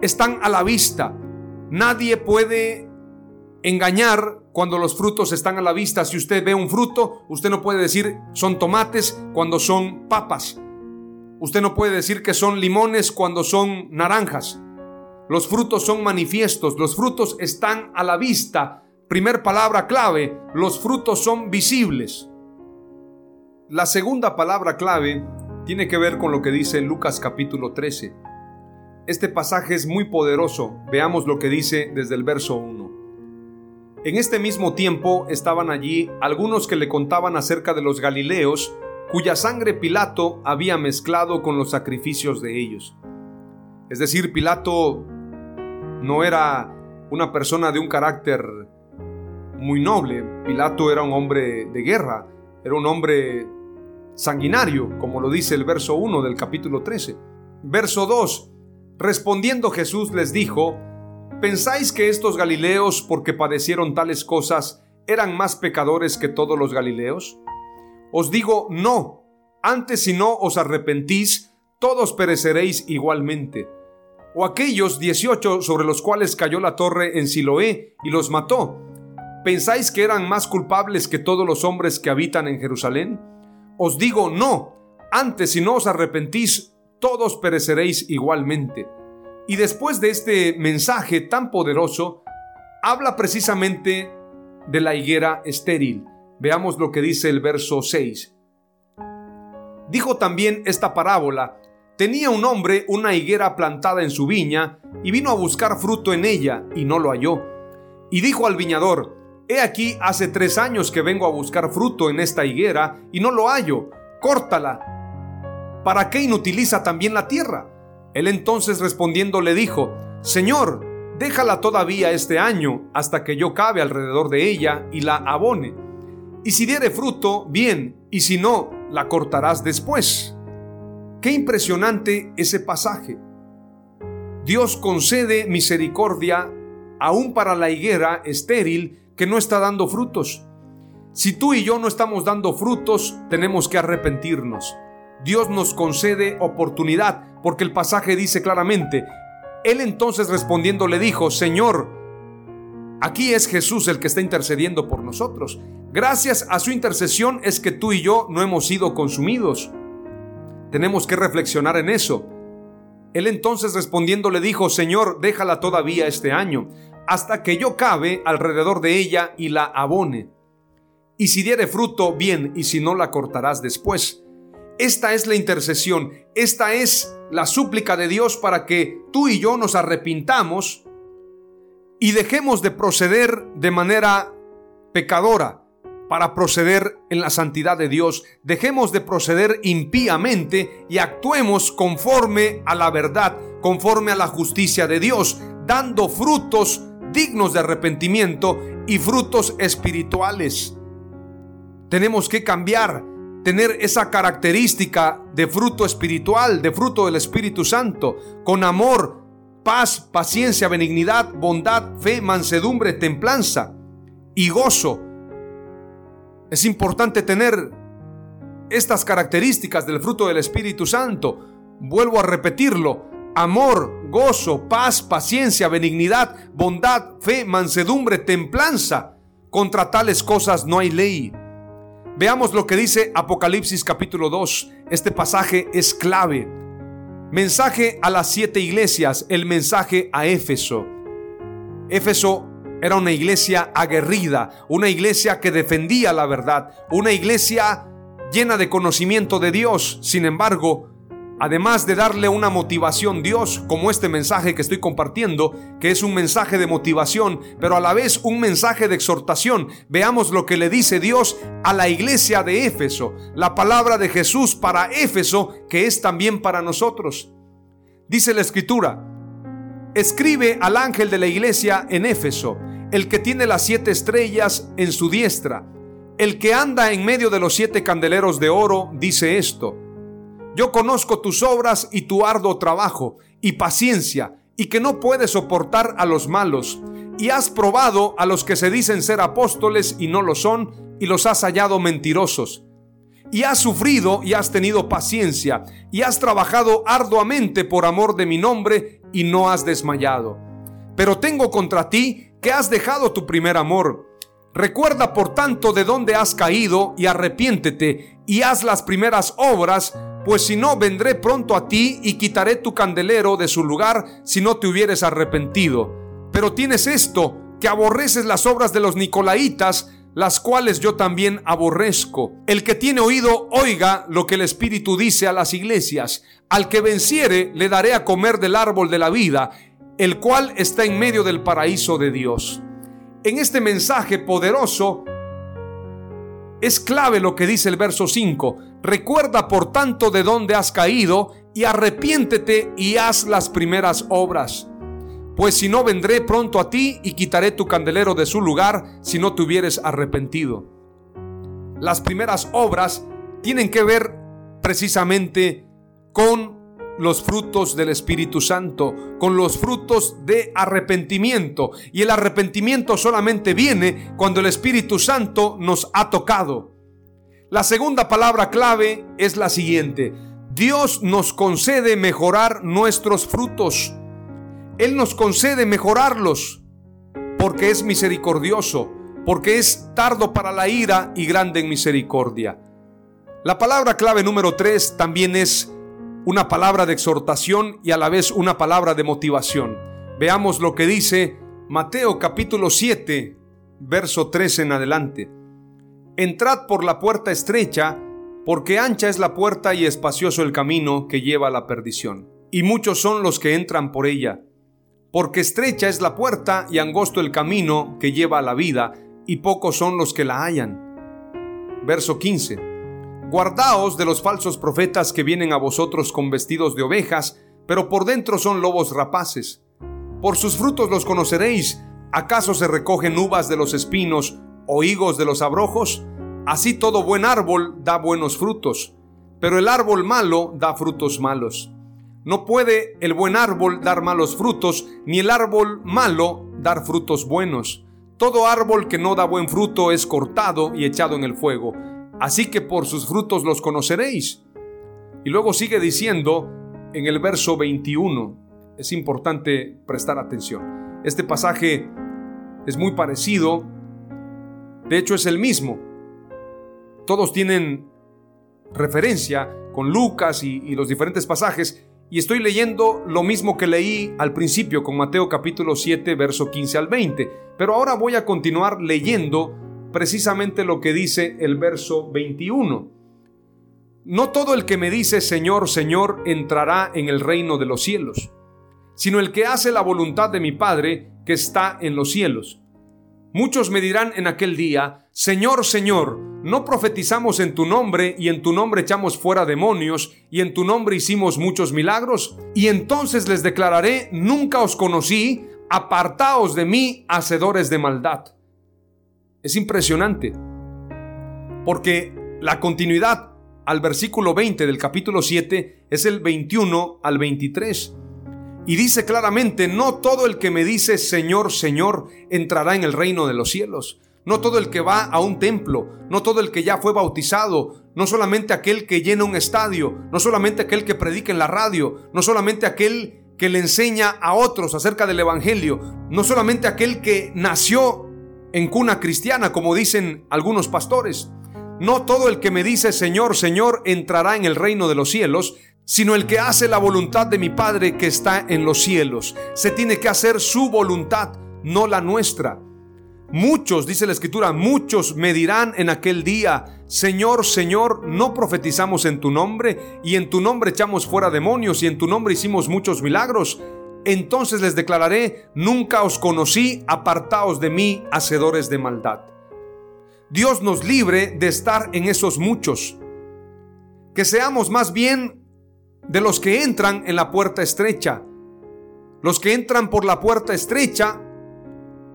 están a la vista. Nadie puede engañar cuando los frutos están a la vista. Si usted ve un fruto, usted no puede decir son tomates cuando son papas. Usted no puede decir que son limones cuando son naranjas. Los frutos son manifiestos, los frutos están a la vista. Primer palabra clave, los frutos son visibles. La segunda palabra clave tiene que ver con lo que dice Lucas capítulo 13. Este pasaje es muy poderoso. Veamos lo que dice desde el verso 1. En este mismo tiempo estaban allí algunos que le contaban acerca de los Galileos cuya sangre Pilato había mezclado con los sacrificios de ellos. Es decir, Pilato no era una persona de un carácter muy noble, Pilato era un hombre de guerra, era un hombre sanguinario, como lo dice el verso 1 del capítulo 13. Verso 2, respondiendo Jesús les dijo, ¿pensáis que estos Galileos, porque padecieron tales cosas, eran más pecadores que todos los Galileos? Os digo, no, antes si no os arrepentís, todos pereceréis igualmente. O aquellos 18 sobre los cuales cayó la torre en Siloé y los mató, ¿pensáis que eran más culpables que todos los hombres que habitan en Jerusalén? Os digo, no, antes si no os arrepentís, todos pereceréis igualmente. Y después de este mensaje tan poderoso, habla precisamente de la higuera estéril Veamos lo que dice el verso 6. Dijo también esta parábola, tenía un hombre una higuera plantada en su viña, y vino a buscar fruto en ella, y no lo halló. Y dijo al viñador, He aquí hace tres años que vengo a buscar fruto en esta higuera, y no lo hallo, córtala. ¿Para qué inutiliza también la tierra? Él entonces respondiendo le dijo, Señor, déjala todavía este año, hasta que yo cabe alrededor de ella y la abone y si diere fruto, bien, y si no, la cortarás después. Qué impresionante ese pasaje. Dios concede misericordia aún para la higuera estéril que no está dando frutos. Si tú y yo no estamos dando frutos, tenemos que arrepentirnos. Dios nos concede oportunidad, porque el pasaje dice claramente, Él entonces respondiendo le dijo, Señor, aquí es Jesús el que está intercediendo por nosotros. Gracias a su intercesión es que tú y yo no hemos sido consumidos. Tenemos que reflexionar en eso. Él entonces respondiendo le dijo, Señor, déjala todavía este año, hasta que yo cabe alrededor de ella y la abone. Y si diere fruto, bien, y si no, la cortarás después. Esta es la intercesión, esta es la súplica de Dios para que tú y yo nos arrepintamos y dejemos de proceder de manera pecadora, para proceder en la santidad de Dios. Dejemos de proceder impíamente y actuemos conforme a la verdad, conforme a la justicia de Dios, dando frutos dignos de arrepentimiento y frutos espirituales. Tenemos que cambiar, tener esa característica de fruto espiritual, de fruto del Espíritu Santo, con amor, paz, paciencia, benignidad, bondad, fe, mansedumbre, templanza y gozo es importante tener estas características del fruto del Espíritu Santo. Vuelvo a repetirlo. Amor, gozo, paz, paciencia, benignidad, bondad, fe, mansedumbre, templanza. Contra tales cosas no hay ley. Veamos lo que dice Apocalipsis capítulo 2. Este pasaje es clave. Mensaje a las siete iglesias, el mensaje a Éfeso. Éfeso era una iglesia aguerrida, una iglesia que defendía la verdad, una iglesia llena de conocimiento de Dios. Sin embargo, además de darle una motivación Dios, como este mensaje que estoy compartiendo, que es un mensaje de motivación, pero a la vez un mensaje de exhortación, veamos lo que le dice Dios a la iglesia de Éfeso, la palabra de Jesús para Éfeso, que es también para nosotros. Dice la escritura, escribe al ángel de la iglesia en Éfeso, el que tiene las siete estrellas en su diestra, el que anda en medio de los siete candeleros de oro, dice esto, yo conozco tus obras y tu arduo trabajo y paciencia, y que no puedes soportar a los malos, y has probado a los que se dicen ser apóstoles y no lo son, y los has hallado mentirosos. Y has sufrido y has tenido paciencia, y has trabajado arduamente por amor de mi nombre, y no has desmayado. Pero tengo contra ti que has dejado tu primer amor. Recuerda por tanto de dónde has caído, y arrepiéntete, y haz las primeras obras, pues si no, vendré pronto a ti y quitaré tu candelero de su lugar si no te hubieres arrepentido. Pero tienes esto, que aborreces las obras de los Nicolaitas, las cuales yo también aborrezco. El que tiene oído, oiga lo que el Espíritu dice a las iglesias. Al que venciere, le daré a comer del árbol de la vida, el cual está en medio del paraíso de Dios. En este mensaje poderoso, es clave lo que dice el verso 5. Recuerda por tanto de dónde has caído y arrepiéntete y haz las primeras obras pues si no vendré pronto a ti y quitaré tu candelero de su lugar si no te hubieres arrepentido. Las primeras obras tienen que ver precisamente con los frutos del Espíritu Santo, con los frutos de arrepentimiento. Y el arrepentimiento solamente viene cuando el Espíritu Santo nos ha tocado. La segunda palabra clave es la siguiente. Dios nos concede mejorar nuestros frutos. Él nos concede mejorarlos porque es misericordioso, porque es tardo para la ira y grande en misericordia. La palabra clave número 3 también es una palabra de exhortación y a la vez una palabra de motivación. Veamos lo que dice Mateo capítulo 7, verso 3 en adelante. Entrad por la puerta estrecha, porque ancha es la puerta y espacioso el camino que lleva a la perdición, y muchos son los que entran por ella porque estrecha es la puerta y angosto el camino que lleva a la vida, y pocos son los que la hallan. Verso 15. Guardaos de los falsos profetas que vienen a vosotros con vestidos de ovejas, pero por dentro son lobos rapaces. Por sus frutos los conoceréis. ¿Acaso se recogen uvas de los espinos o higos de los abrojos? Así todo buen árbol da buenos frutos, pero el árbol malo da frutos malos. No puede el buen árbol dar malos frutos, ni el árbol malo dar frutos buenos. Todo árbol que no da buen fruto es cortado y echado en el fuego. Así que por sus frutos los conoceréis. Y luego sigue diciendo en el verso 21, es importante prestar atención. Este pasaje es muy parecido, de hecho es el mismo. Todos tienen referencia con Lucas y, los diferentes pasajes, y estoy leyendo lo mismo que leí al principio con Mateo capítulo 7, verso 15 al 20. Pero ahora voy a continuar leyendo precisamente lo que dice el verso 21. No todo el que me dice Señor, Señor entrará en el reino de los cielos, sino el que hace la voluntad de mi Padre que está en los cielos. Muchos me dirán en aquel día, Señor, Señor, ¿no profetizamos en tu nombre y en tu nombre echamos fuera demonios y en tu nombre hicimos muchos milagros? Y entonces les declararé, nunca os conocí, apartaos de mí, hacedores de maldad. Es impresionante, porque la continuidad al versículo 20 del capítulo 7 es el 21 al 23. Y dice claramente, no todo el que me dice Señor, Señor, entrará en el reino de los cielos. No todo el que va a un templo, no todo el que ya fue bautizado, no solamente aquel que llena un estadio, no solamente aquel que predica en la radio, no solamente aquel que le enseña a otros acerca del Evangelio, no solamente aquel que nació en cuna cristiana, como dicen algunos pastores. No todo el que me dice Señor, Señor entrará en el reino de los cielos, sino el que hace la voluntad de mi Padre que está en los cielos. Se tiene que hacer su voluntad, no la nuestra. Muchos, dice la escritura, muchos me dirán en aquel día, Señor, Señor, no profetizamos en tu nombre, y en tu nombre echamos fuera demonios, y en tu nombre hicimos muchos milagros. Entonces les declararé, nunca os conocí, apartaos de mí, hacedores de maldad. Dios nos libre de estar en esos muchos. Que seamos más bien de los que entran en la puerta estrecha. Los que entran por la puerta estrecha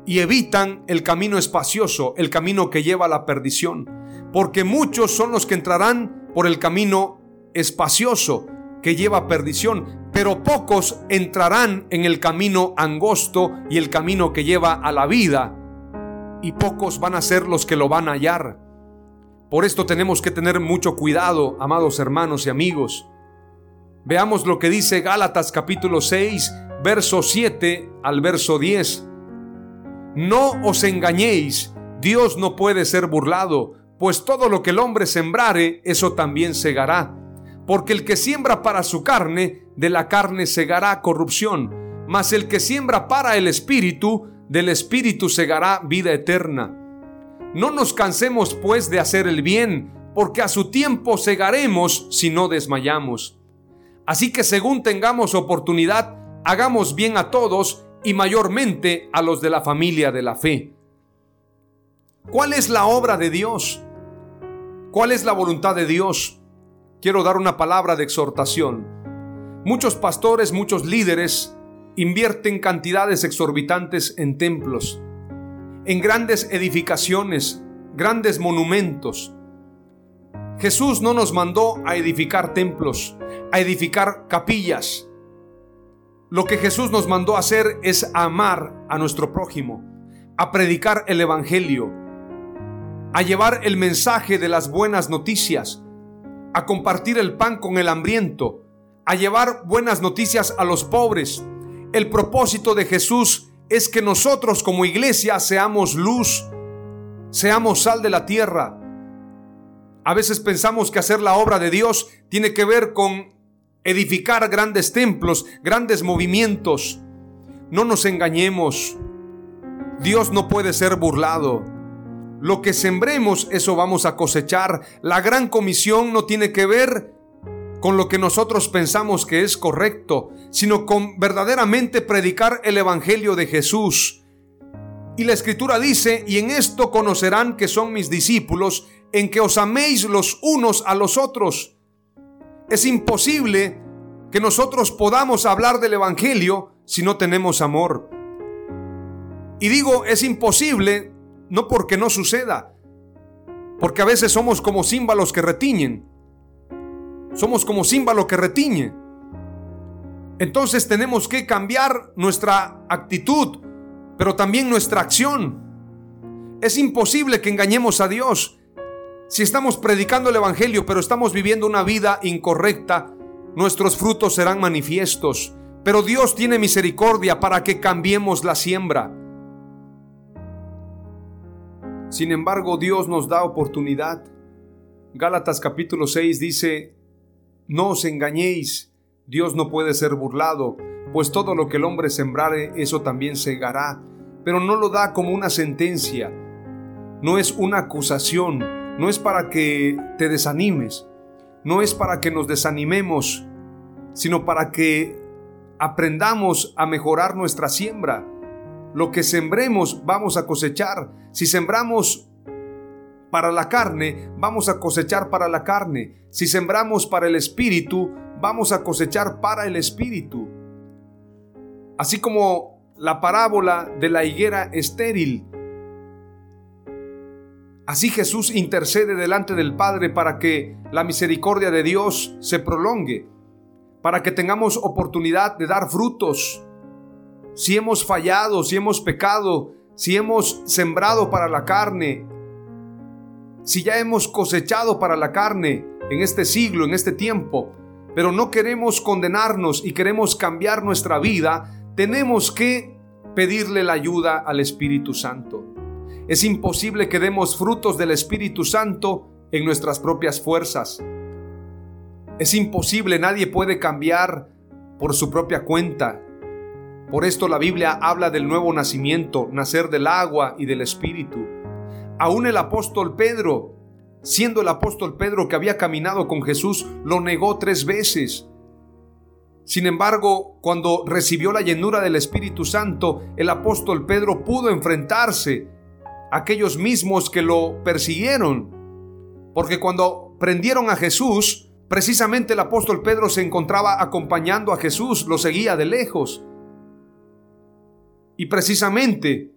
y evitan el camino espacioso, el camino que lleva a la perdición. Porque muchos son los que entrarán por el camino espacioso que lleva a perdición. pero pocos entrarán en el camino angosto y el camino que lleva a la vida, y pocos van a ser los que lo van a hallar. Por esto tenemos que tener mucho cuidado, amados hermanos y amigos. Veamos lo que dice Gálatas capítulo 6, verso 7 al verso 10. No os engañéis, Dios no puede ser burlado, pues todo lo que el hombre sembrare, eso también segará. Porque el que siembra para su carne, de la carne segará corrupción, mas el que siembra para el espíritu, del espíritu segará vida eterna. No nos cansemos pues de hacer el bien, porque a su tiempo segaremos si no desmayamos. Así que según tengamos oportunidad, hagamos bien a todos y mayormente a los de la familia de la fe. ¿Cuál es la obra de Dios? ¿Cuál es la voluntad de Dios? quiero dar una palabra de exhortación. Muchos pastores, muchos líderes invierten cantidades exorbitantes en templos, en grandes edificaciones, grandes monumentos. Jesús no nos mandó a edificar templos, a edificar capillas. Lo que Jesús nos mandó a hacer es amar a nuestro prójimo, a predicar el Evangelio, a llevar el mensaje de las buenas noticias, a compartir el pan con el hambriento, a llevar buenas noticias a los pobres. El propósito de Jesús es que nosotros como iglesia seamos luz, seamos sal de la tierra. A veces pensamos que hacer la obra de Dios tiene que ver con edificar grandes templos, grandes movimientos. No nos engañemos. Dios no puede ser burlado. Lo que sembremos, eso vamos a cosechar. La gran comisión no tiene que ver con lo que nosotros pensamos que es correcto, sino con verdaderamente predicar el Evangelio de Jesús. Y la escritura dice, y en esto conocerán que son mis discípulos, en que os améis los unos a los otros. Es imposible que nosotros podamos hablar del Evangelio si no tenemos amor. Y digo, es imposible no porque no suceda, porque a veces somos como címbalos que retiñen. Somos como címbalo que retiñe. Entonces tenemos que cambiar nuestra actitud, pero también nuestra acción. Es imposible que engañemos a Dios. Si estamos predicando el Evangelio, pero estamos viviendo una vida incorrecta, nuestros frutos serán manifiestos. Pero Dios tiene misericordia para que cambiemos la siembra. Sin embargo, Dios nos da oportunidad. Gálatas capítulo 6 dice, no os engañéis, Dios no puede ser burlado, pues todo lo que el hombre sembrare, eso también segará, pero no lo da como una sentencia, no es una acusación, no es para que te desanimes, no es para que nos desanimemos, sino para que aprendamos a mejorar nuestra siembra, lo que sembremos vamos a cosechar. Si sembramos para la carne, vamos a cosechar para la carne. Si sembramos para el espíritu, vamos a cosechar para el espíritu. Así como la parábola de la higuera estéril. Así Jesús intercede delante del Padre para que la misericordia de Dios se prolongue, para que tengamos oportunidad de dar frutos, si hemos fallado, si hemos pecado, si hemos sembrado para la carne, si ya hemos cosechado para la carne en este siglo, en este tiempo, pero no queremos condenarnos y queremos cambiar nuestra vida, tenemos que pedirle la ayuda al Espíritu Santo. Es imposible que demos frutos del Espíritu Santo en nuestras propias fuerzas. Es imposible, nadie puede cambiar por su propia cuenta. Por esto la Biblia habla del nuevo nacimiento, nacer del agua y del Espíritu. Aún el apóstol Pedro, siendo el apóstol Pedro que había caminado con Jesús, lo negó tres veces. Sin embargo, cuando recibió la llenura del Espíritu Santo, el apóstol Pedro pudo enfrentarse aquellos mismos que lo persiguieron. Porque cuando prendieron a Jesús, precisamente el apóstol Pedro se encontraba acompañando a Jesús, lo seguía de lejos. Y precisamente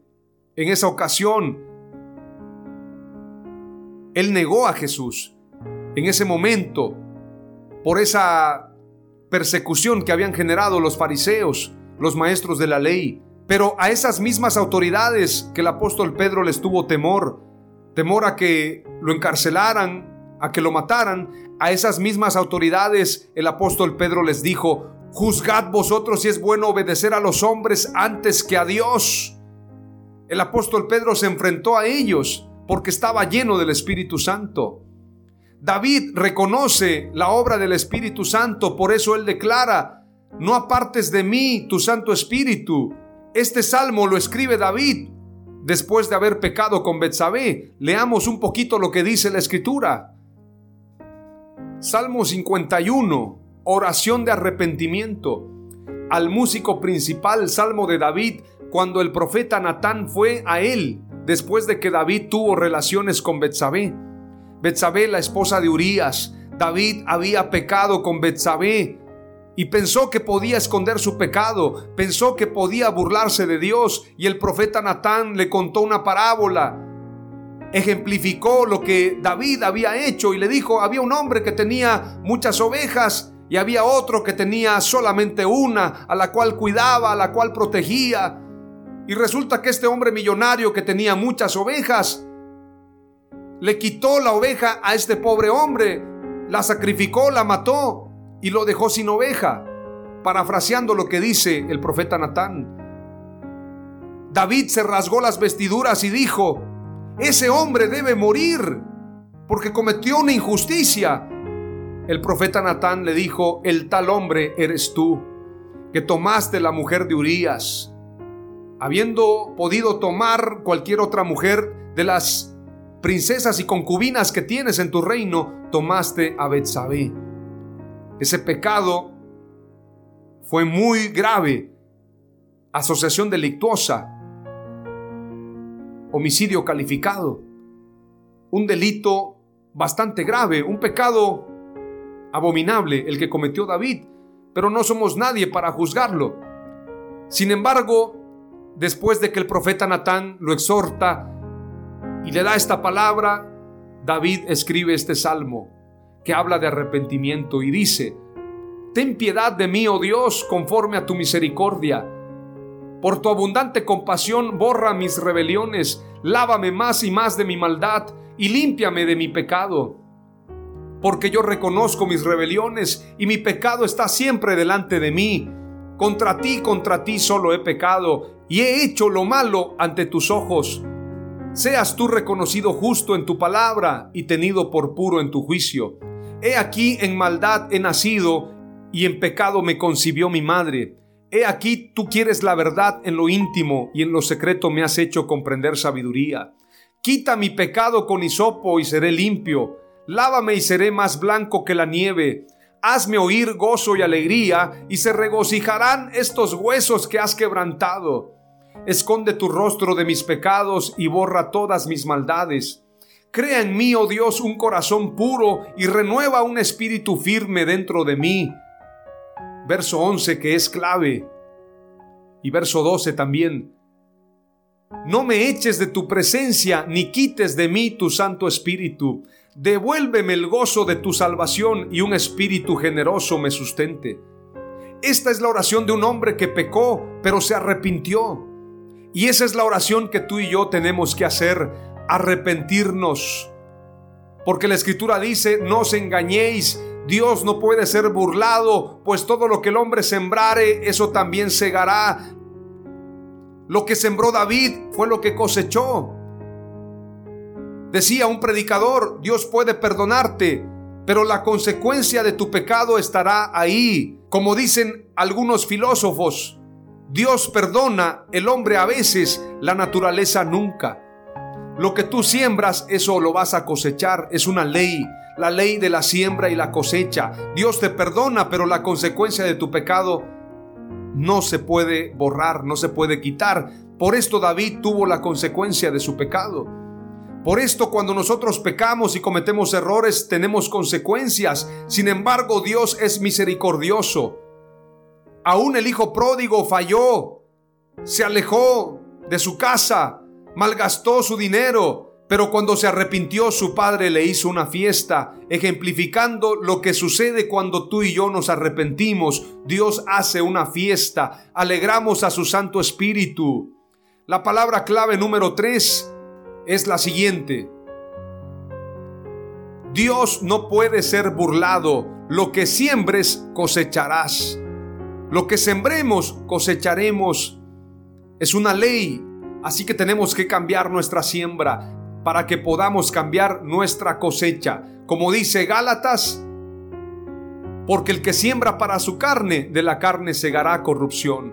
en esa ocasión, él negó a Jesús. En ese momento, por esa persecución que habían generado los fariseos, los maestros de la ley. Pero a esas mismas autoridades que el apóstol Pedro les tuvo temor, temor a que lo encarcelaran, a que lo mataran, a esas mismas autoridades el apóstol Pedro les dijo, juzgad vosotros si es bueno obedecer a los hombres antes que a Dios. El apóstol Pedro se enfrentó a ellos porque estaba lleno del Espíritu Santo. David reconoce la obra del Espíritu Santo, por eso él declara, no apartes de mí tu Santo Espíritu. Este salmo lo escribe David después de haber pecado con Betsabé. Leamos un poquito lo que dice la escritura. Salmo 51, oración de arrepentimiento. Al músico principal, Salmo de David, cuando el profeta Natán fue a él después de que David tuvo relaciones con Betsabé. Betsabé, la esposa de Urías. David había pecado con Betsabé y pensó que podía esconder su pecado, pensó que podía burlarse de Dios y el profeta Natán le contó una parábola. Ejemplificó lo que David había hecho y le dijo, había un hombre que tenía muchas ovejas y había otro que tenía solamente una, a la cual cuidaba, a la cual protegía. Y resulta que este hombre millonario que tenía muchas ovejas, le quitó la oveja a este pobre hombre, la sacrificó, la mató y lo dejó sin oveja, parafraseando lo que dice el profeta Natán. David se rasgó las vestiduras y dijo, ese hombre debe morir porque cometió una injusticia. El profeta Natán le dijo, el tal hombre eres tú, que tomaste la mujer de Urías, habiendo podido tomar cualquier otra mujer de las princesas y concubinas que tienes en tu reino, tomaste a Betsabé. Ese pecado fue muy grave. Asociación delictuosa. Homicidio calificado. Un delito bastante grave, un pecado abominable el que cometió David, pero no somos nadie para juzgarlo. Sin embargo, después de que el profeta Natán lo exhorta y le da esta palabra, David escribe este salmo que habla de arrepentimiento y dice, Ten piedad de mí, oh Dios, conforme a tu misericordia. Por tu abundante compasión borra mis rebeliones, lávame más y más de mi maldad y límpiame de mi pecado. Porque yo reconozco mis rebeliones y mi pecado está siempre delante de mí. Contra ti, contra ti solo he pecado y he hecho lo malo ante tus ojos seas tú reconocido justo en tu palabra y tenido por puro en tu juicio. He aquí en maldad he nacido y en pecado me concibió mi madre. He aquí tú quieres la verdad en lo íntimo y en lo secreto me has hecho comprender sabiduría. Quita mi pecado con hisopo y seré limpio. Lávame y seré más blanco que la nieve. Hazme oír gozo y alegría y se regocijarán estos huesos que has quebrantado. Esconde tu rostro de mis pecados y borra todas mis maldades. Crea en mí, oh Dios, un corazón puro y renueva un espíritu firme dentro de mí. Verso 11 que es clave. Y verso 12 también. No me eches de tu presencia ni quites de mí tu Santo Espíritu. Devuélveme el gozo de tu salvación y un espíritu generoso me sustente. Esta es la oración de un hombre que pecó, pero se arrepintió. Y esa es la oración que tú y yo tenemos que hacer, arrepentirnos. Porque la escritura dice, no os engañéis, Dios no puede ser burlado, pues todo lo que el hombre sembrare, eso también segará. Lo que sembró David fue lo que cosechó. Decía un predicador, Dios puede perdonarte, pero la consecuencia de tu pecado estará ahí. Como dicen algunos filósofos, Dios perdona, el hombre a veces, la naturaleza nunca. Lo que tú siembras, eso lo vas a cosechar. Es una ley, la ley de la siembra y la cosecha. Dios te perdona, pero la consecuencia de tu pecado no se puede borrar, no se puede quitar. Por esto David tuvo la consecuencia de su pecado. Por esto cuando nosotros pecamos y cometemos errores tenemos consecuencias. Sin embargo, Dios es misericordioso. Aún el hijo pródigo falló, se alejó de su casa, malgastó su dinero, Pero cuando se arrepintió, su padre le hizo una fiesta, ejemplificando lo que sucede cuando tú y yo nos arrepentimos. Dios hace una fiesta, alegramos a su Santo Espíritu. La palabra clave número 3 es la siguiente. Dios no puede ser burlado. Lo que siembres cosecharás. Lo que sembremos cosecharemos. Es una ley. Así que tenemos que cambiar nuestra siembra para que podamos cambiar nuestra cosecha. Como dice Gálatas, porque el que siembra para su carne, de la carne segará corrupción,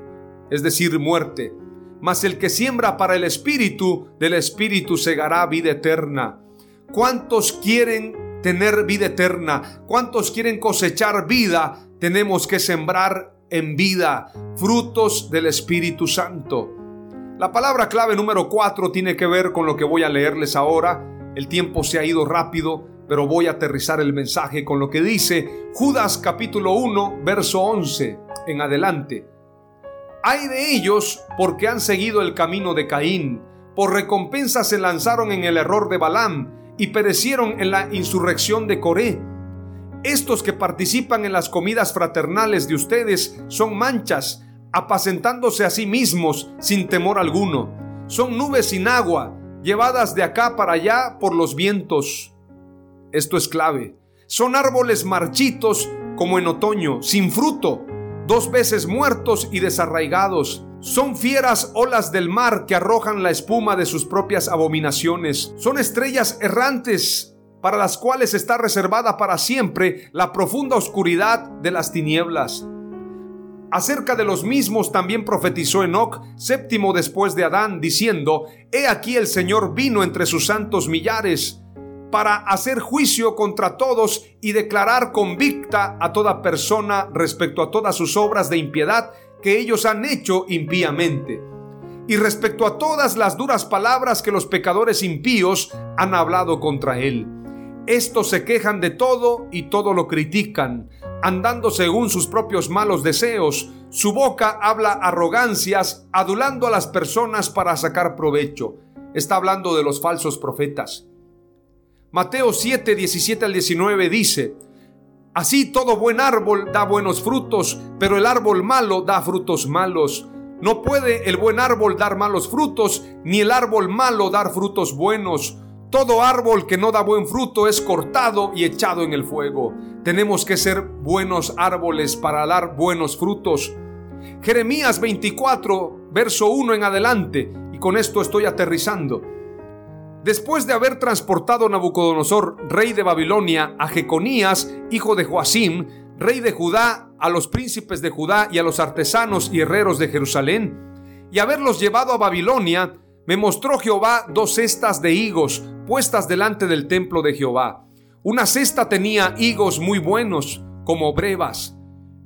es decir, muerte. Mas el que siembra para el espíritu, del espíritu segará vida eterna. ¿Cuántos quieren tener vida eterna? ¿Cuántos quieren cosechar vida? Tenemos que sembrar en vida frutos del Espíritu Santo. La palabra clave número 4 tiene que ver con lo que voy a leerles ahora. El tiempo se ha ido rápido, pero voy a aterrizar el mensaje con lo que dice Judas capítulo 1, verso 11 en adelante. Hay de ellos porque han seguido el camino de Caín, por recompensa se lanzaron en el error de Balaam y perecieron en la insurrección de Coré. Estos que participan en las comidas fraternales de ustedes son manchas, apacentándose a sí mismos sin temor alguno. Son nubes sin agua, llevadas de acá para allá por los vientos. Esto es clave. Son árboles marchitos como en otoño, sin fruto, dos veces muertos y desarraigados. Son fieras olas del mar que arrojan la espuma de sus propias abominaciones. Son estrellas errantes para las cuales está reservada para siempre la profunda oscuridad de las tinieblas. Acerca de los mismos también profetizó Enoch, séptimo después de Adán, diciendo, He aquí el Señor vino entre sus santos millares, para hacer juicio contra todos y declarar convicta a toda persona respecto a todas sus obras de impiedad que ellos han hecho impíamente, y respecto a todas las duras palabras que los pecadores impíos han hablado contra él. Estos se quejan de todo y todo lo critican andando según sus propios malos deseos. Su boca habla arrogancias, adulando a las personas para sacar provecho. Está hablando de los falsos profetas. Mateo 7, 17 al 19 dice, Así todo buen árbol da buenos frutos, pero el árbol malo da frutos malos. No puede el buen árbol dar malos frutos, ni el árbol malo dar frutos buenos. Todo árbol que no da buen fruto es cortado y echado en el fuego. Tenemos que ser buenos árboles para dar buenos frutos. Jeremías 24, verso 1 en adelante, y con esto estoy aterrizando. Después de haber transportado Nabucodonosor, rey de Babilonia, a Jeconías, hijo de Joacim, rey de Judá, a los príncipes de Judá y a los artesanos y herreros de Jerusalén, y haberlos llevado a Babilonia, me mostró Jehová dos cestas de higos puestas delante del templo de Jehová. Una cesta tenía higos muy buenos, como brevas,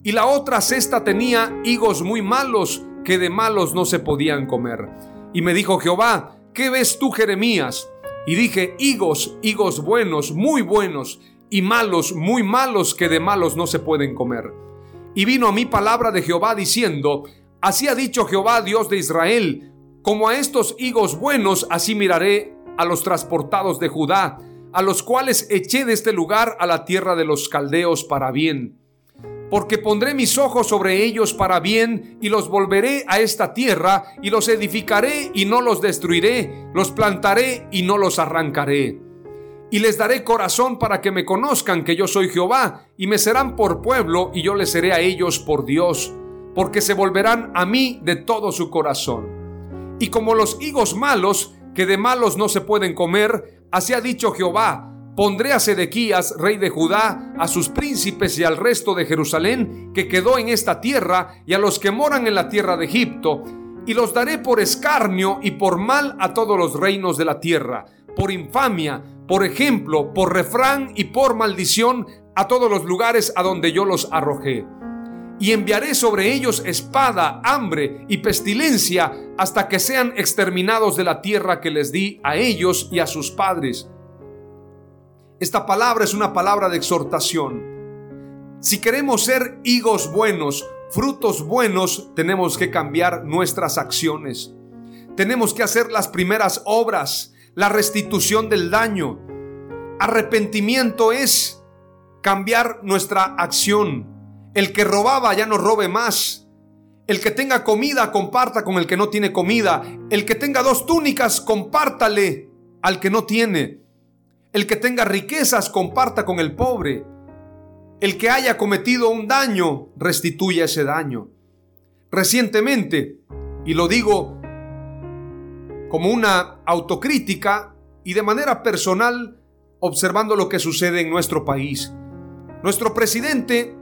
y la otra cesta tenía higos muy malos, que de malos no se podían comer. Y me dijo Jehová, ¿qué ves tú, Jeremías? Y dije, higos, higos buenos, muy buenos, y malos, muy malos, que de malos no se pueden comer. Y vino a mí palabra de Jehová diciendo, Así ha dicho Jehová, Dios de Israel, como a estos higos buenos, así miraré a los transportados de Judá, a los cuales eché de este lugar a la tierra de los caldeos para bien. Porque pondré mis ojos sobre ellos para bien, y los volveré a esta tierra, y los edificaré y no los destruiré, los plantaré y no los arrancaré. Y les daré corazón para que me conozcan que yo soy Jehová, y me serán por pueblo, y yo les seré a ellos por Dios, porque se volverán a mí de todo su corazón y como los higos malos, que de malos no se pueden comer, así ha dicho Jehová, pondré a Sedequías, rey de Judá, a sus príncipes y al resto de Jerusalén, que quedó en esta tierra, y a los que moran en la tierra de Egipto, y los daré por escarnio y por mal a todos los reinos de la tierra, por infamia, por ejemplo, por refrán y por maldición a todos los lugares a donde yo los arrojé y enviaré sobre ellos espada, hambre y pestilencia hasta que sean exterminados de la tierra que les di a ellos y a sus padres. Esta palabra es una palabra de exhortación. Si queremos ser higos buenos, frutos buenos, tenemos que cambiar nuestras acciones. Tenemos que hacer las primeras obras. la restitución del daño. Arrepentimiento es cambiar nuestra acción. El que robaba ya no robe más. El que tenga comida, comparta con el que no tiene comida. El que tenga dos túnicas, compártale al que no tiene. El que tenga riquezas, comparta con el pobre. El que haya cometido un daño, restituya ese daño. Recientemente, y lo digo como una autocrítica y de manera personal, observando lo que sucede en nuestro país. Nuestro presidente,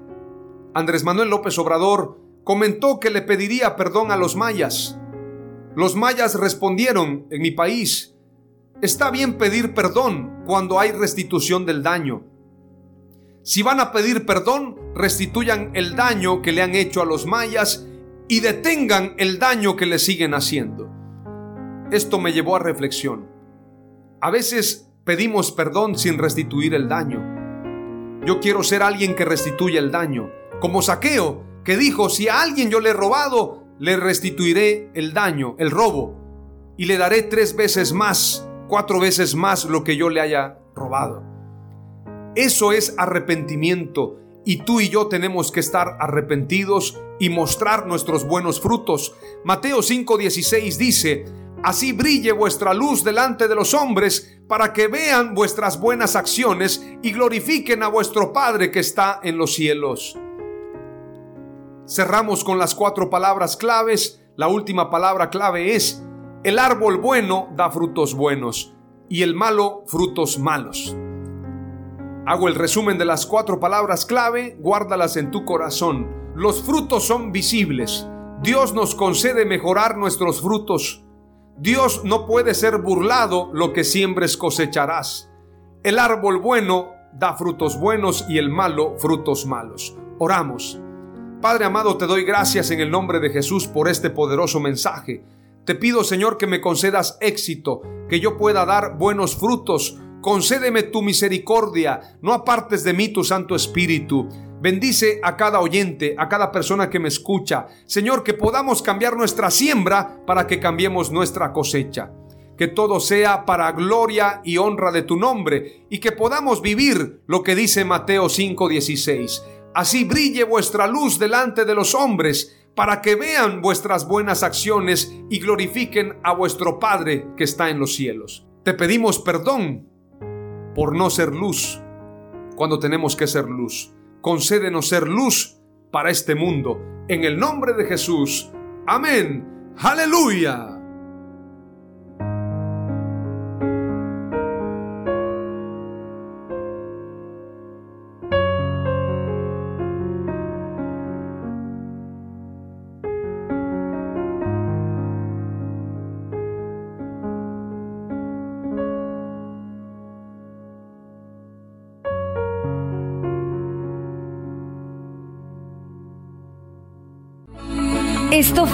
Andrés Manuel López Obrador, comentó que le pediría perdón a los mayas. Los mayas respondieron en mi país, está bien pedir perdón cuando hay restitución del daño. Si van a pedir perdón, restituyan el daño que le han hecho a los mayas y detengan el daño que le siguen haciendo. Esto me llevó a reflexión. A veces pedimos perdón sin restituir el daño. Yo quiero ser alguien que restituya el daño, como Saqueo, que dijo, si a alguien yo le he robado, le restituiré el daño, el robo, y le daré tres veces más, cuatro veces más lo que yo le haya robado. Eso es arrepentimiento y tú y yo tenemos que estar arrepentidos y mostrar nuestros buenos frutos. Mateo 5:16 dice, Así brille vuestra luz delante de los hombres, para que vean vuestras buenas acciones y glorifiquen a vuestro Padre que está en los cielos. Cerramos con las cuatro palabras claves. La última palabra clave es, el árbol bueno da frutos buenos y el malo frutos malos. Hago el resumen de las cuatro palabras clave, guárdalas en tu corazón. Los frutos son visibles. Dios nos concede mejorar nuestros frutos Dios no puede ser burlado, lo que siembres cosecharás. El árbol bueno da frutos buenos y el malo frutos malos. Oramos. Padre amado, te doy gracias en el nombre de Jesús por este poderoso mensaje. Te pido, Señor, que me concedas éxito, que yo pueda dar buenos frutos. Concédeme tu misericordia, no apartes de mí tu Santo Espíritu. Bendice a cada oyente, a cada persona que me escucha. Señor, que podamos cambiar nuestra siembra para que cambiemos nuestra cosecha. Que todo sea para gloria y honra de tu nombre y que podamos vivir lo que dice Mateo 5:16. Así brille vuestra luz delante de los hombres para que vean vuestras buenas acciones y glorifiquen a vuestro Padre que está en los cielos. Te pedimos perdón por no ser luz cuando tenemos que ser luz concédenos ser luz para este mundo. En el nombre de Jesús. Amén. Aleluya.